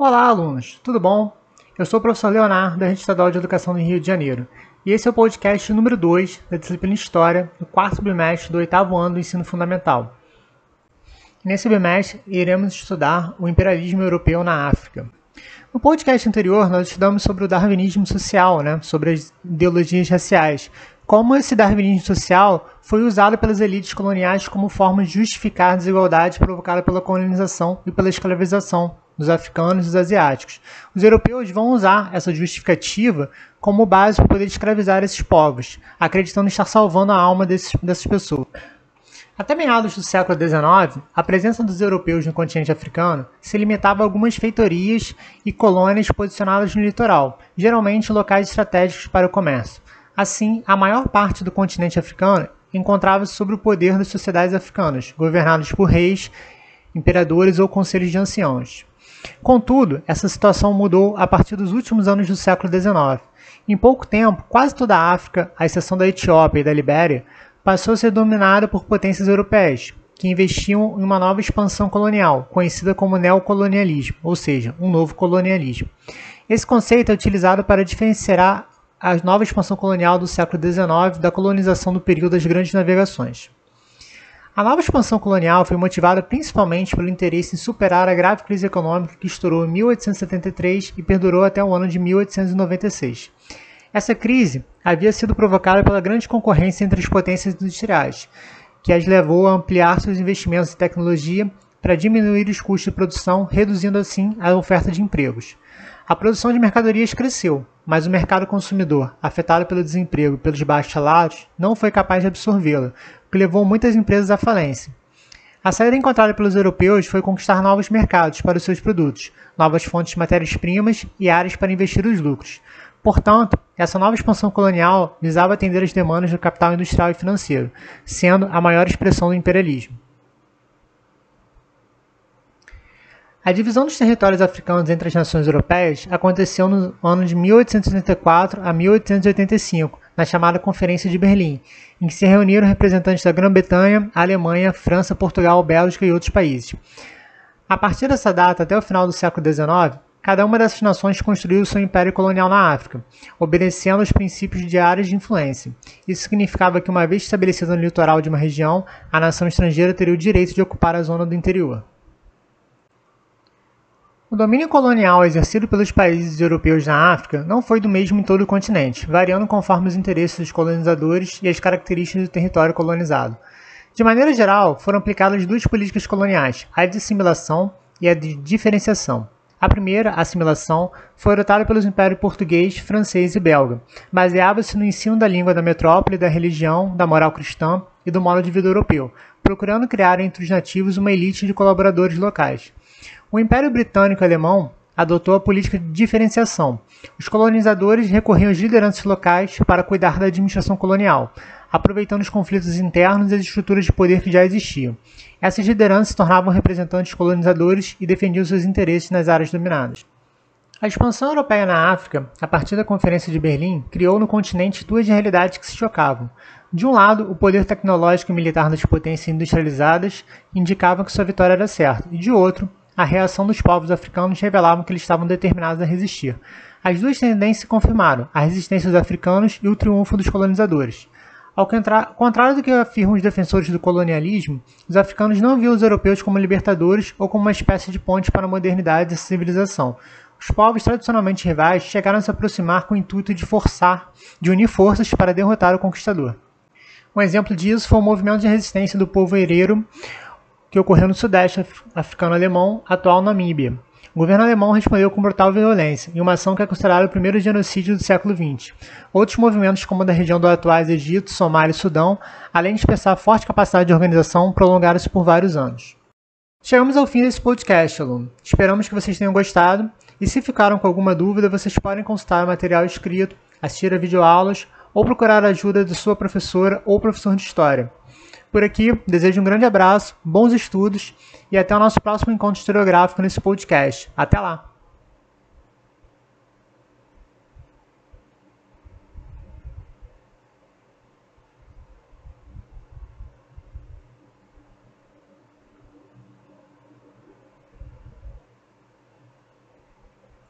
Olá, alunos, tudo bom? Eu sou o professor Leonardo, da Rede Estadual de Educação do Rio de Janeiro, e esse é o podcast número 2 da disciplina História, do quarto bimestre do oitavo ano do ensino fundamental. Nesse bimestre, iremos estudar o imperialismo europeu na África. No podcast anterior, nós estudamos sobre o darwinismo social, né, sobre as ideologias raciais, como esse darwinismo social foi usado pelas elites coloniais como forma de justificar a desigualdade provocada pela colonização e pela escravização dos africanos e dos asiáticos. Os europeus vão usar essa justificativa como base para poder escravizar esses povos, acreditando estar salvando a alma desses, dessas pessoas. Até meados do século XIX, a presença dos europeus no continente africano se limitava a algumas feitorias e colônias posicionadas no litoral, geralmente locais estratégicos para o comércio. Assim, a maior parte do continente africano encontrava-se sob o poder das sociedades africanas, governadas por reis, imperadores ou conselhos de anciãos. Contudo, essa situação mudou a partir dos últimos anos do século XIX. Em pouco tempo, quase toda a África, à exceção da Etiópia e da Libéria, passou a ser dominada por potências europeias, que investiam em uma nova expansão colonial, conhecida como neocolonialismo, ou seja, um novo colonialismo. Esse conceito é utilizado para diferenciar a nova expansão colonial do século XIX da colonização do período das grandes navegações. A nova expansão colonial foi motivada principalmente pelo interesse em superar a grave crise econômica que estourou em 1873 e perdurou até o ano de 1896. Essa crise havia sido provocada pela grande concorrência entre as potências industriais, que as levou a ampliar seus investimentos em tecnologia para diminuir os custos de produção, reduzindo assim a oferta de empregos. A produção de mercadorias cresceu, mas o mercado consumidor, afetado pelo desemprego e pelos baixos salários, não foi capaz de absorvê-la, o que levou muitas empresas à falência. A saída encontrada pelos europeus foi conquistar novos mercados para os seus produtos, novas fontes de matérias-primas e áreas para investir os lucros. Portanto, essa nova expansão colonial visava atender as demandas do capital industrial e financeiro, sendo a maior expressão do imperialismo. A divisão dos territórios africanos entre as nações europeias aconteceu no ano de 1884 a 1885, na chamada Conferência de Berlim, em que se reuniram representantes da Grã-Bretanha, Alemanha, França, Portugal, Bélgica e outros países. A partir dessa data até o final do século XIX, cada uma dessas nações construiu seu império colonial na África, obedecendo aos princípios de áreas de influência. Isso significava que, uma vez estabelecida no litoral de uma região, a nação estrangeira teria o direito de ocupar a zona do interior. O domínio colonial exercido pelos países europeus na África não foi do mesmo em todo o continente, variando conforme os interesses dos colonizadores e as características do território colonizado. De maneira geral, foram aplicadas duas políticas coloniais, a de assimilação e a de diferenciação. A primeira, a assimilação, foi adotada pelos impérios português, francês e belga. Baseava-se no ensino da língua da metrópole, da religião, da moral cristã e do modo de vida europeu, procurando criar entre os nativos uma elite de colaboradores locais. O Império Britânico Alemão adotou a política de diferenciação. Os colonizadores recorriam às lideranças locais para cuidar da administração colonial, aproveitando os conflitos internos e as estruturas de poder que já existiam. Essas lideranças se tornavam representantes colonizadores e defendiam seus interesses nas áreas dominadas. A expansão europeia na África, a partir da Conferência de Berlim, criou no continente duas realidades que se chocavam. De um lado, o poder tecnológico e militar das potências industrializadas indicava que sua vitória era certa, e de outro, a reação dos povos africanos revelava que eles estavam determinados a resistir. As duas tendências se confirmaram, a resistência dos africanos e o triunfo dos colonizadores. Ao contrário do que afirmam os defensores do colonialismo, os africanos não viam os europeus como libertadores ou como uma espécie de ponte para a modernidade e a civilização. Os povos tradicionalmente rivais chegaram a se aproximar com o intuito de forçar, de unir forças para derrotar o conquistador. Um exemplo disso foi o movimento de resistência do povo hereiro que ocorreu no sudeste africano alemão, atual Namíbia. O governo alemão respondeu com brutal violência, em uma ação que é considerada o primeiro genocídio do século XX. Outros movimentos, como o da região do atuais Egito, Somália e Sudão, além de expressar forte capacidade de organização, prolongaram-se por vários anos. Chegamos ao fim desse podcast, aluno. Esperamos que vocês tenham gostado, e se ficaram com alguma dúvida, vocês podem consultar o material escrito, assistir a videoaulas ou procurar a ajuda de sua professora ou professor de História. Por aqui, desejo um grande abraço, bons estudos e até o nosso próximo encontro historiográfico nesse podcast. Até lá!